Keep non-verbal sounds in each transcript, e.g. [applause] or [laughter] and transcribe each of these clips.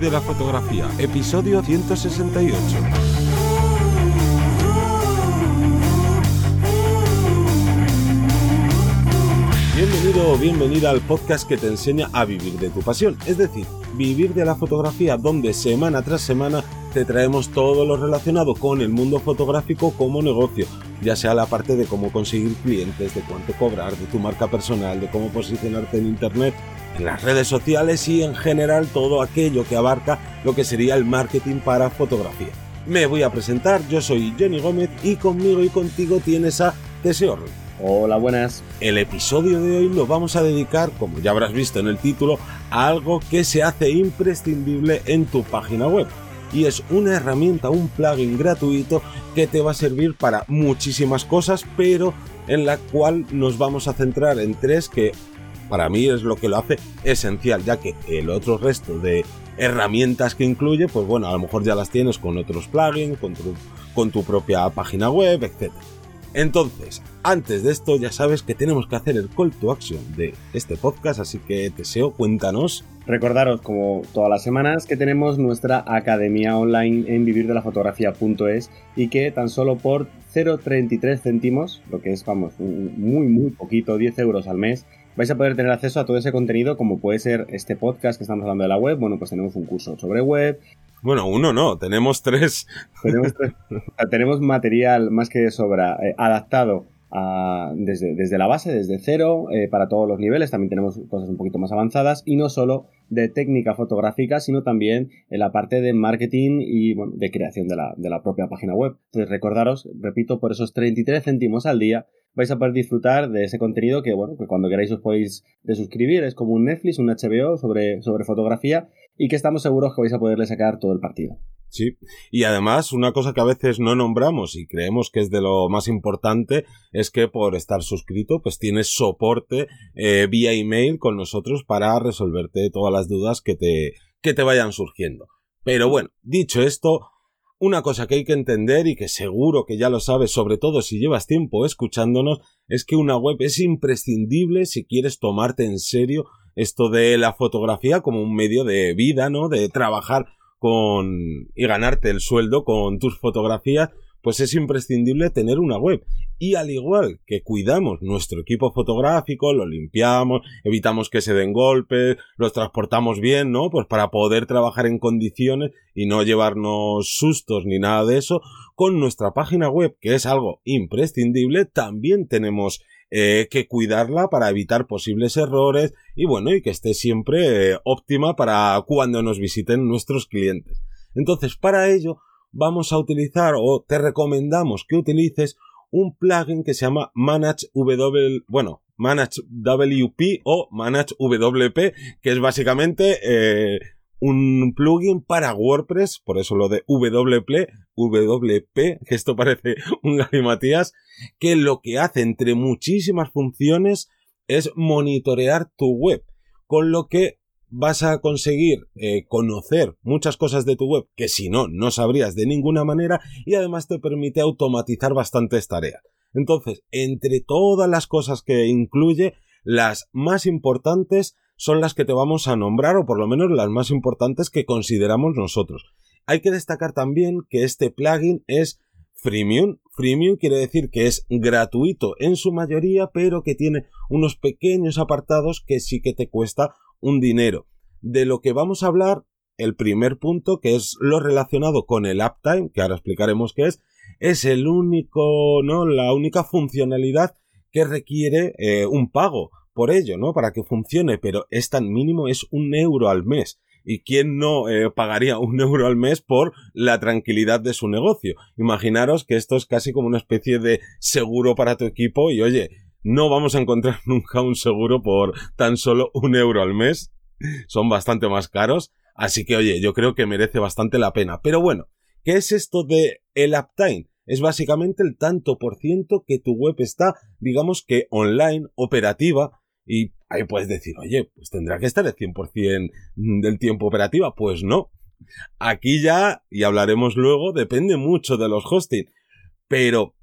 De la fotografía, episodio 168. Bienvenido o bienvenida al podcast que te enseña a vivir de tu pasión, es decir, vivir de la fotografía donde semana tras semana te traemos todo lo relacionado con el mundo fotográfico como negocio, ya sea la parte de cómo conseguir clientes, de cuánto cobrar, de tu marca personal, de cómo posicionarte en internet, en las redes sociales y en general todo aquello que abarca lo que sería el marketing para fotografía. Me voy a presentar, yo soy Jenny Gómez y conmigo y contigo tienes a Teseo Hola, buenas. El episodio de hoy lo vamos a dedicar, como ya habrás visto en el título, a algo que se hace imprescindible en tu página web. Y es una herramienta, un plugin gratuito que te va a servir para muchísimas cosas, pero en la cual nos vamos a centrar en tres que para mí es lo que lo hace esencial, ya que el otro resto de herramientas que incluye, pues bueno, a lo mejor ya las tienes con otros plugins, con tu, tu propia página web, etc. Entonces, antes de esto ya sabes que tenemos que hacer el call to action de este podcast, así que Teseo, cuéntanos. Recordaros, como todas las semanas, que tenemos nuestra academia online en vivirdelafotografía.es y que tan solo por 0,33 céntimos, lo que es, vamos, muy, muy poquito, 10 euros al mes, vais a poder tener acceso a todo ese contenido como puede ser este podcast que estamos hablando de la web. Bueno, pues tenemos un curso sobre web. Bueno, uno no, tenemos tres. Tenemos, [laughs] tenemos material más que de sobra eh, adaptado desde, desde, la base, desde cero, eh, para todos los niveles. También tenemos cosas un poquito más avanzadas y no solo de técnica fotográfica, sino también en la parte de marketing y bueno, de creación de la, de la propia página web. Entonces, recordaros, repito, por esos 33 céntimos al día vais a poder disfrutar de ese contenido que, bueno, que cuando queráis os podéis de suscribir, es como un Netflix, un HBO sobre, sobre fotografía y que estamos seguros que vais a poderle sacar todo el partido. Sí, y además una cosa que a veces no nombramos y creemos que es de lo más importante es que por estar suscrito pues tienes soporte eh, vía email con nosotros para resolverte todas las dudas que te, que te vayan surgiendo. Pero bueno, dicho esto, una cosa que hay que entender y que seguro que ya lo sabes, sobre todo si llevas tiempo escuchándonos, es que una web es imprescindible si quieres tomarte en serio esto de la fotografía como un medio de vida, ¿no? De trabajar con y ganarte el sueldo con tus fotografías, pues es imprescindible tener una web. Y al igual que cuidamos nuestro equipo fotográfico, lo limpiamos, evitamos que se den golpes, los transportamos bien, ¿no? Pues para poder trabajar en condiciones y no llevarnos sustos ni nada de eso, con nuestra página web, que es algo imprescindible, también tenemos eh, que cuidarla para evitar posibles errores y bueno, y que esté siempre eh, óptima para cuando nos visiten nuestros clientes. Entonces, para ello, vamos a utilizar o te recomendamos que utilices un plugin que se llama Manage W, bueno, Manage WP o Manage WP, que es básicamente eh, un plugin para WordPress, por eso lo de WP, WP, que esto parece [laughs] un galimatías, que lo que hace entre muchísimas funciones es monitorear tu web, con lo que vas a conseguir eh, conocer muchas cosas de tu web que si no, no sabrías de ninguna manera y además te permite automatizar bastantes tareas. Entonces, entre todas las cosas que incluye, las más importantes son las que te vamos a nombrar o por lo menos las más importantes que consideramos nosotros. Hay que destacar también que este plugin es freemium. Freemium quiere decir que es gratuito en su mayoría, pero que tiene unos pequeños apartados que sí que te cuesta un dinero. De lo que vamos a hablar, el primer punto, que es lo relacionado con el uptime, que ahora explicaremos qué es, es el único, ¿no? La única funcionalidad que requiere eh, un pago por ello, ¿no? Para que funcione, pero es tan mínimo, es un euro al mes. ¿Y quién no eh, pagaría un [laughs] euro al mes por la tranquilidad de su negocio? Imaginaros que esto es casi como una especie de seguro para tu equipo y oye, no vamos a encontrar [laughs] nunca un seguro por tan solo un euro al mes. Son bastante más caros. Así que, oye, yo creo que merece bastante la pena. Pero bueno, ¿qué es esto de el uptime? Es básicamente el tanto por ciento que tu web está, digamos que online, operativa, y ahí puedes decir, oye, pues tendrá que estar el 100% del tiempo operativa. Pues no. Aquí ya, y hablaremos luego, depende mucho de los hosting. Pero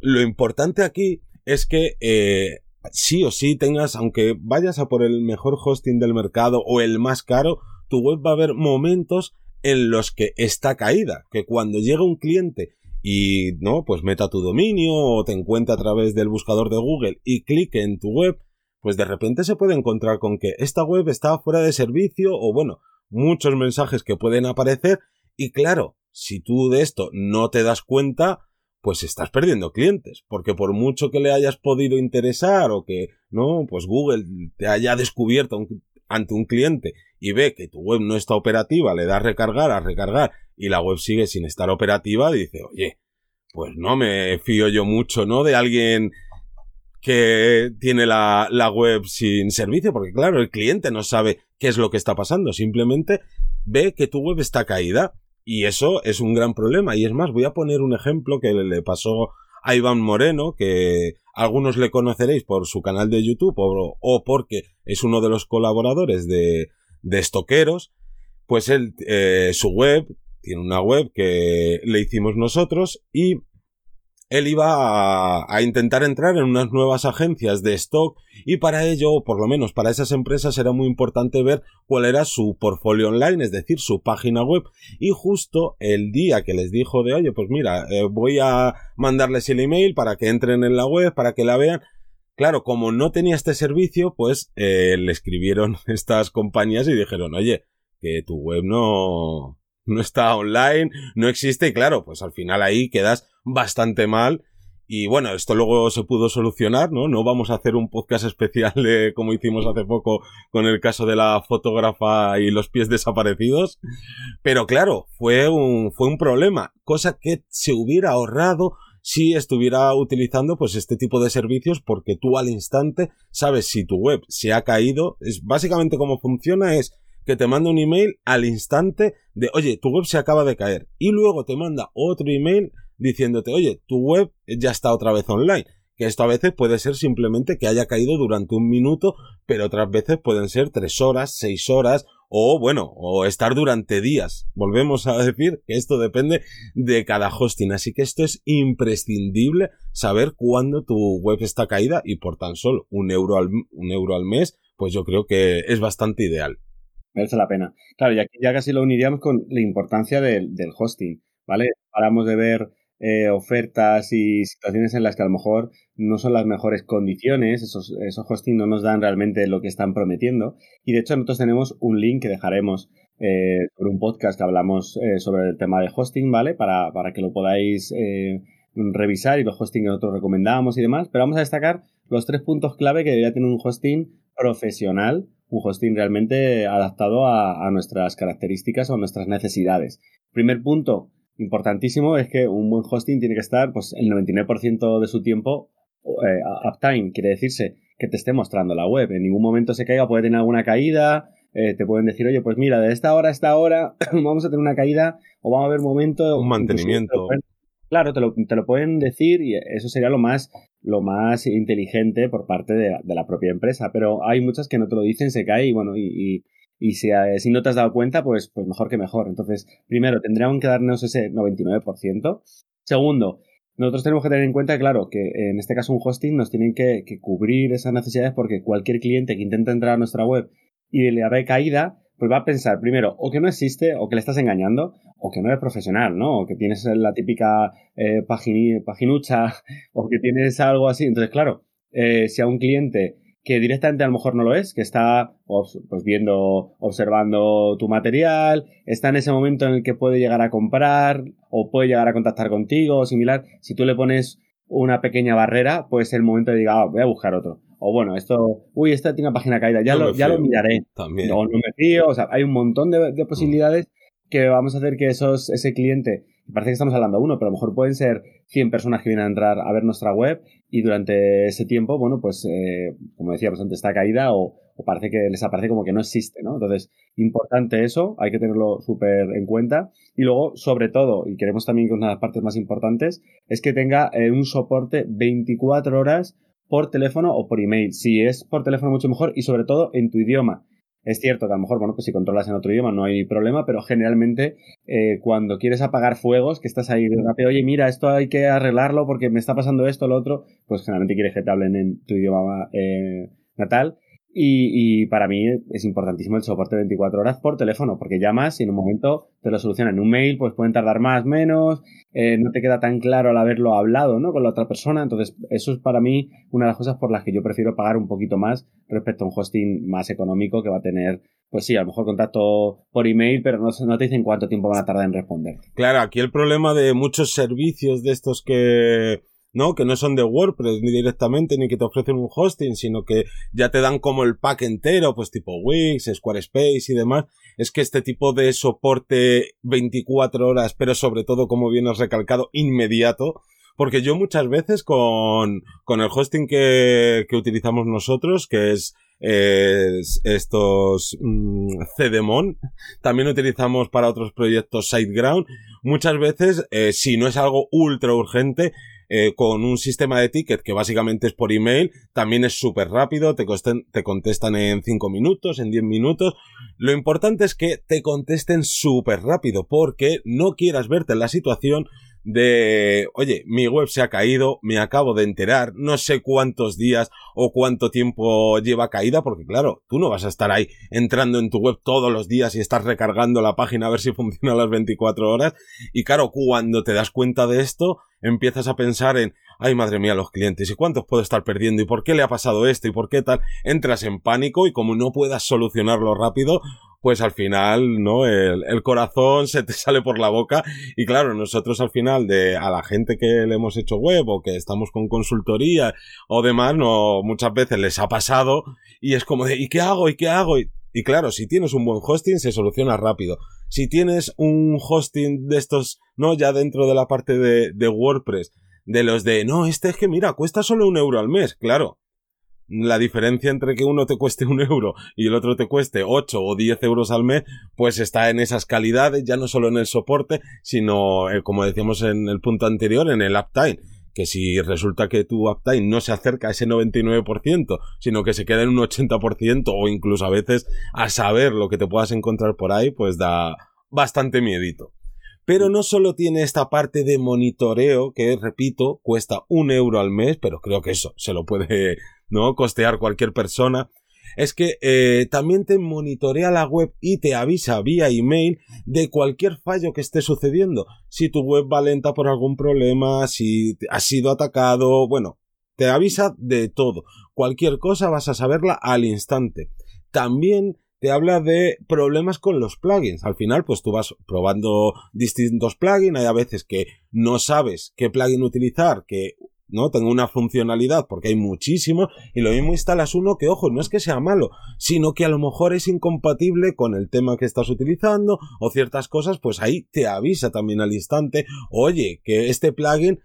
lo importante aquí es que eh, sí o sí tengas, aunque vayas a por el mejor hosting del mercado o el más caro, tu web va a haber momentos en los que está caída, que cuando llega un cliente y no, pues meta tu dominio o te encuentre a través del buscador de Google y clique en tu web, pues de repente se puede encontrar con que esta web está fuera de servicio o bueno, muchos mensajes que pueden aparecer. Y claro, si tú de esto no te das cuenta, pues estás perdiendo clientes, porque por mucho que le hayas podido interesar o que, no, pues Google te haya descubierto ante un cliente y ve que tu web no está operativa, le das recargar a recargar y la web sigue sin estar operativa, dice, oye, pues no me fío yo mucho, ¿no? De alguien que tiene la, la web sin servicio, porque claro, el cliente no sabe qué es lo que está pasando, simplemente ve que tu web está caída y eso es un gran problema. Y es más, voy a poner un ejemplo que le pasó a Iván Moreno, que algunos le conoceréis por su canal de YouTube o, porque es uno de los colaboradores de, de Estoqueros. Pues él, eh, su web, tiene una web que le hicimos nosotros y él iba a, intentar entrar en unas nuevas agencias de stock y para ello, o por lo menos para esas empresas, era muy importante ver cuál era su portfolio online, es decir, su página web. Y justo el día que les dijo de, oye, pues mira, eh, voy a mandarles el email para que entren en la web, para que la vean, Claro, como no tenía este servicio, pues eh, le escribieron [laughs] estas compañías y dijeron, oye, que tu web no, no está online, no existe y claro, pues al final ahí quedas bastante mal. Y bueno, esto luego se pudo solucionar, ¿no? No vamos a hacer un podcast especial como hicimos hace poco con el caso de la fotógrafa y los pies desaparecidos. Pero claro, fue un, fue un problema, cosa que se hubiera ahorrado si estuviera utilizando pues este tipo de servicios porque tú al instante sabes si tu web se ha caído. Es básicamente cómo funciona es que te manda un email al instante de, oye, tu web se acaba de caer. Y luego te manda otro email diciéndote, oye, tu web ya está otra vez online. Que esto a veces puede ser simplemente que haya caído durante un minuto, pero otras veces pueden ser tres horas, seis horas, o bueno, o estar durante días. Volvemos a decir que esto depende de cada hosting, así que esto es imprescindible saber cuándo tu web está caída y por tan solo un euro al, un euro al mes, pues yo creo que es bastante ideal. Merece la pena. Claro, y aquí ya casi lo uniríamos con la importancia del, del hosting, ¿vale? Paramos de ver eh, ofertas y situaciones en las que a lo mejor no son las mejores condiciones, esos, esos hosting no nos dan realmente lo que están prometiendo. Y de hecho nosotros tenemos un link que dejaremos eh, por un podcast que hablamos eh, sobre el tema de hosting, ¿vale? Para, para que lo podáis eh, revisar y los hosting que nosotros recomendamos y demás. Pero vamos a destacar los tres puntos clave que debería tener un hosting profesional, un hosting realmente adaptado a, a nuestras características o nuestras necesidades. Primer punto, importantísimo es que un buen hosting tiene que estar pues el 99% de su tiempo eh, uptime, quiere decirse que te esté mostrando la web. En ningún momento se caiga, puede tener alguna caída, eh, te pueden decir, oye, pues mira, de esta hora a esta hora [clears throat] vamos a tener una caída o vamos a haber momento... Un mantenimiento. claro, te lo, te lo, pueden decir y eso sería lo más, lo más inteligente por parte de, de, la propia empresa, pero hay muchas que no te lo dicen, se cae y bueno, y, y y si, eh, si, no te has dado cuenta, pues, pues mejor que mejor. Entonces, primero, tendríamos que darnos ese 99%. Segundo, nosotros tenemos que tener en cuenta, claro, que en este caso un hosting nos tienen que, que cubrir esas necesidades porque cualquier cliente que intente entrar a nuestra web y le ve caída, pues va a pensar primero o que no existe o que le estás engañando o que no eres profesional, ¿no? O que tienes la típica eh, paginucha [laughs] o que tienes algo así. Entonces, claro, eh, si a un cliente que directamente a lo mejor no lo es, que está pues viendo, observando tu material, está en ese momento en el que puede llegar a comprar o puede llegar a contactar contigo o similar. Si tú le pones una pequeña barrera, pues el momento de diga, ah, voy a buscar otro. O bueno, esto, uy, esta tiene una página caída, ya, lo, ya lo miraré. También. O no me fío, o sea, hay un montón de, de posibilidades que vamos a hacer que esos, ese cliente parece que estamos hablando de uno, pero a lo mejor pueden ser 100 personas que vienen a entrar a ver nuestra web y durante ese tiempo, bueno, pues eh, como decíamos antes, está caída o, parece que les aparece como que no existe, ¿no? Entonces, importante eso, hay que tenerlo súper en cuenta. Y luego, sobre todo, y queremos también que una de las partes más importantes, es que tenga eh, un soporte 24 horas por teléfono o por email. Si es por teléfono, mucho mejor y sobre todo en tu idioma. Es cierto que a lo mejor, bueno, pues si controlas en otro idioma no hay problema, pero generalmente eh, cuando quieres apagar fuegos, que estás ahí rápido, oye, mira, esto hay que arreglarlo porque me está pasando esto, lo otro, pues generalmente quieres que te hablen en tu idioma eh, natal. Y, para mí es importantísimo el soporte 24 horas por teléfono, porque llamas y en un momento te lo solucionan. En un mail, pues pueden tardar más, menos, eh, no te queda tan claro al haberlo hablado, ¿no? Con la otra persona. Entonces, eso es para mí una de las cosas por las que yo prefiero pagar un poquito más respecto a un hosting más económico que va a tener, pues sí, a lo mejor contacto por email, pero no te dicen cuánto tiempo van a tardar en responder. Claro, aquí el problema de muchos servicios de estos que ¿no? Que no son de WordPress ni directamente ni que te ofrecen un hosting, sino que ya te dan como el pack entero, pues tipo Wix, Squarespace y demás. Es que este tipo de soporte 24 horas, pero sobre todo, como bien has recalcado, inmediato, porque yo muchas veces con, con el hosting que, que utilizamos nosotros, que es estos mmm, CDMON. También utilizamos para otros proyectos SiteGround. Muchas veces, eh, si no es algo ultra urgente, eh, con un sistema de ticket que básicamente es por email, también es súper rápido, te, te contestan en 5 minutos, en 10 minutos. Lo importante es que te contesten súper rápido porque no quieras verte en la situación de, oye, mi web se ha caído, me acabo de enterar, no sé cuántos días o cuánto tiempo lleva caída, porque claro, tú no vas a estar ahí entrando en tu web todos los días y estás recargando la página a ver si [laughs] funciona a las 24 horas. Y claro, cuando te das cuenta de esto, empiezas a pensar en, ay madre mía, los clientes, ¿y cuántos puedo estar perdiendo? ¿Y por qué le ha pasado esto? ¿Y por qué tal? Entras en pánico y como no puedas solucionarlo rápido, pues al final, ¿no? El, el, corazón se te [laughs] sale por la boca y claro, nosotros al final de a la gente que le hemos hecho web o que estamos con consultoría o demás, no, muchas veces les ha pasado y es como de, ¿y qué hago? ¿Y qué hago? Y, y claro, si tienes un buen hosting se soluciona rápido. Si tienes un hosting de estos, no, ya dentro de la parte de, WordPress, de los de, no, este es que mira, cuesta solo un euro al mes, claro la diferencia entre que uno te cueste un euro y el otro te cueste 8 o 10 euros al mes, pues está en esas calidades, ya no solo en el soporte, sino, eh, como decíamos en el punto anterior, en el uptime. Que si resulta que tu uptime no se acerca a ese 99%, sino que se queda en un 80% o incluso a veces a saber lo que te puedas encontrar por ahí, pues da bastante miedito. Pero no solo tiene esta parte de monitoreo que, repito, cuesta un euro al mes, pero creo que eso se lo puede ¿no? costear cualquier persona. Es que eh, también te monitorea la web y te avisa vía email de cualquier fallo que esté sucediendo. Si tu web va lenta por algún problema, si has sido atacado, bueno, te avisa de todo. Cualquier cosa vas a saberla al instante. También te habla de problemas con los plugins. Al final, pues tú vas probando distintos plugins. Hay a veces que no sabes qué plugin utilizar, que no tenga una funcionalidad, porque hay muchísimos, y lo mismo instalas uno que, ojo, no es que sea malo, sino que a lo mejor es incompatible con el tema que estás utilizando, o ciertas cosas, pues ahí te avisa también al instante, oye, que este plugin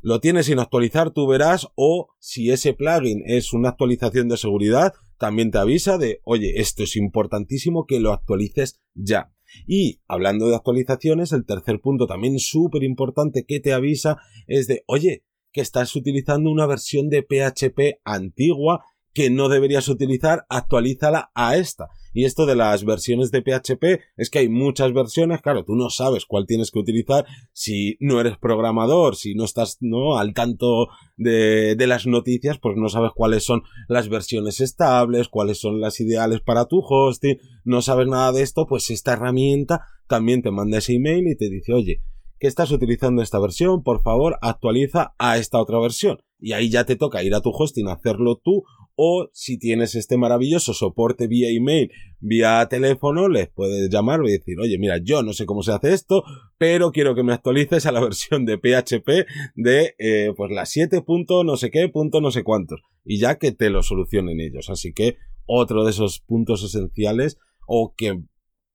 lo tienes sin actualizar, tú verás, o si ese plugin es una actualización de seguridad, también te avisa de, oye, esto es importantísimo que lo actualices ya. Y hablando de actualizaciones, el tercer punto también súper importante que te avisa es de, oye, que estás utilizando una versión de PHP antigua que no deberías utilizar, actualízala a esta. Y esto de las versiones de PHP es que hay muchas versiones, claro, tú no sabes cuál tienes que utilizar si no eres programador, si no estás no al tanto de, de las noticias, pues no sabes cuáles son las versiones estables, cuáles son las ideales para tu hosting, no sabes nada de esto, pues esta herramienta también te manda ese email y te dice, oye, que estás utilizando esta versión, por favor actualiza a esta otra versión. Y ahí ya te toca ir a tu hosting a hacerlo tú o si tienes este maravilloso soporte vía email, vía teléfono, les puedes llamar y decir, oye, mira, yo no sé cómo se hace esto, pero quiero que me actualices a la [laughs] versión de PHP de eh, pues la 7. no sé qué, punto no sé cuántos. Y ya que te lo solucionen ellos. Así que otro de esos puntos esenciales o que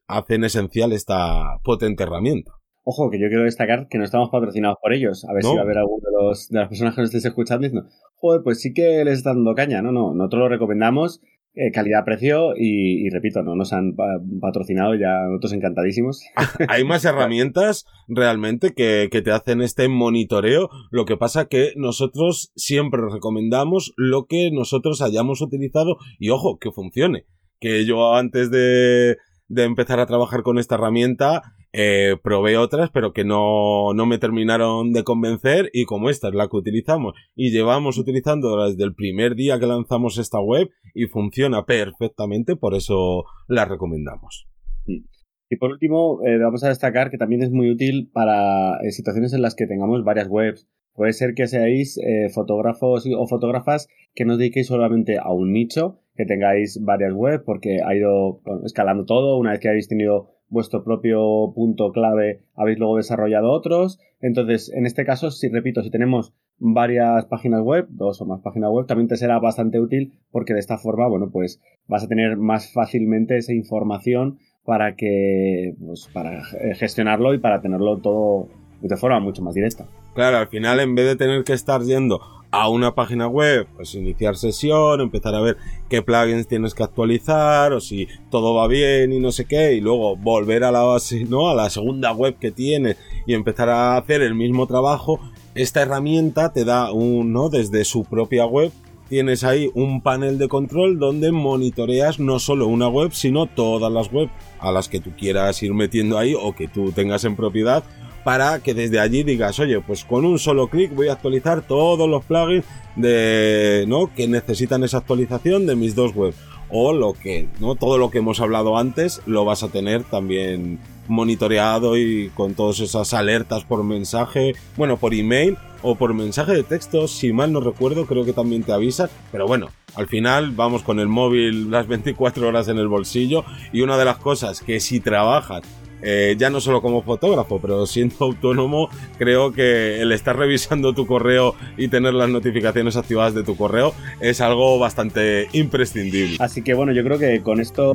hacen esencial esta potente herramienta. Ojo, que yo quiero destacar que no estamos patrocinados por ellos. A ver si va a haber alguno de, los, de las personas que nos estéis escuchando diciendo, joder, pues sí que les está dando caña. No, no, nosotros lo recomendamos, eh, calidad-precio y, repito, no nos han patrocinado, ya nosotros encantadísimos. [laughs] Hay más herramientas realmente que, que te hacen este monitoreo. Lo que pasa que nosotros siempre recomendamos lo que nosotros hayamos utilizado y ojo, que funcione. Que yo antes de, de empezar a trabajar con esta herramienta, eh, probé otras, pero que no, no me terminaron de convencer y como esta es la que utilizamos y llevamos utilizando desde el primer día que lanzamos esta web y funciona perfectamente, por eso la recomendamos. Y por último, eh, vamos a destacar que también es muy útil para eh, situaciones en las que tengamos varias webs. Puede ser que seáis fotógrafos o fotógrafas que no dediquéis solamente a un nicho, que tengáis varias webs porque ha ido escalando todo. Una vez que habéis tenido vuestro propio punto clave, habéis luego desarrollado otros. Entonces, en este caso, si repito, si tenemos varias páginas web, dos o más páginas web, también te será bastante útil porque de esta forma, bueno, pues vas a tener más fácilmente esa información para que pues para gestionarlo y para tenerlo todo de forma mucho más directa. Claro, al final en vez de tener que estar yendo a una página web, pues iniciar sesión, empezar a ver qué plugins tienes que actualizar o si todo va bien y no sé qué y luego volver a la base, [laughs] ¿no? a la segunda web que tienes y empezar a hacer el mismo trabajo, esta herramienta te da un, desde su propia web tienes ahí un panel de control donde monitoreas no solo una web, sino todas las webs a las que tú quieras ir metiendo ahí o que tú tengas en propiedad para que desde allí digas, oye, pues con un solo clic voy a actualizar todos los plugins de, ¿no? que necesitan esa actualización de mis dos webs. O lo que, ¿no? Todo lo que hemos hablado antes lo vas a tener también monitoreado y con todas esas alertas por mensaje, bueno, por email o por mensaje de texto, si mal no recuerdo, creo que también te avisan, pero bueno, al final vamos con el móvil las 24 horas en el bolsillo y una de las cosas que si trabajas eh, ya no solo como fotógrafo, pero siendo [laughs] autónomo, creo que el estar revisando tu correo y tener las notificaciones activadas de tu correo es algo bastante imprescindible. Así que bueno, yo creo que con esto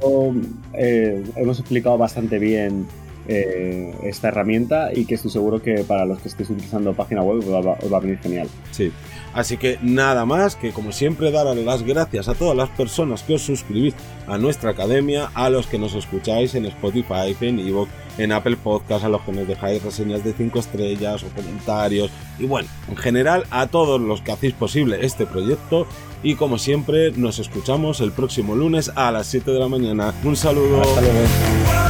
eh, hemos explicado bastante bien eh, esta herramienta y que estoy seguro que para los que estéis utilizando página web os va, a venir genial. Sí. Así que nada más que como siempre dar las gracias a todas las personas que os suscribís a nuestra academia, a los que nos escucháis en Spotify, en Evox, en Apple Podcast, a los que nos dejáis reseñas de 5 estrellas o comentarios y bueno, en general a todos los que hacéis posible este proyecto y como siempre nos escuchamos el próximo lunes a las 7 de la mañana. Un saludo. Hasta luego.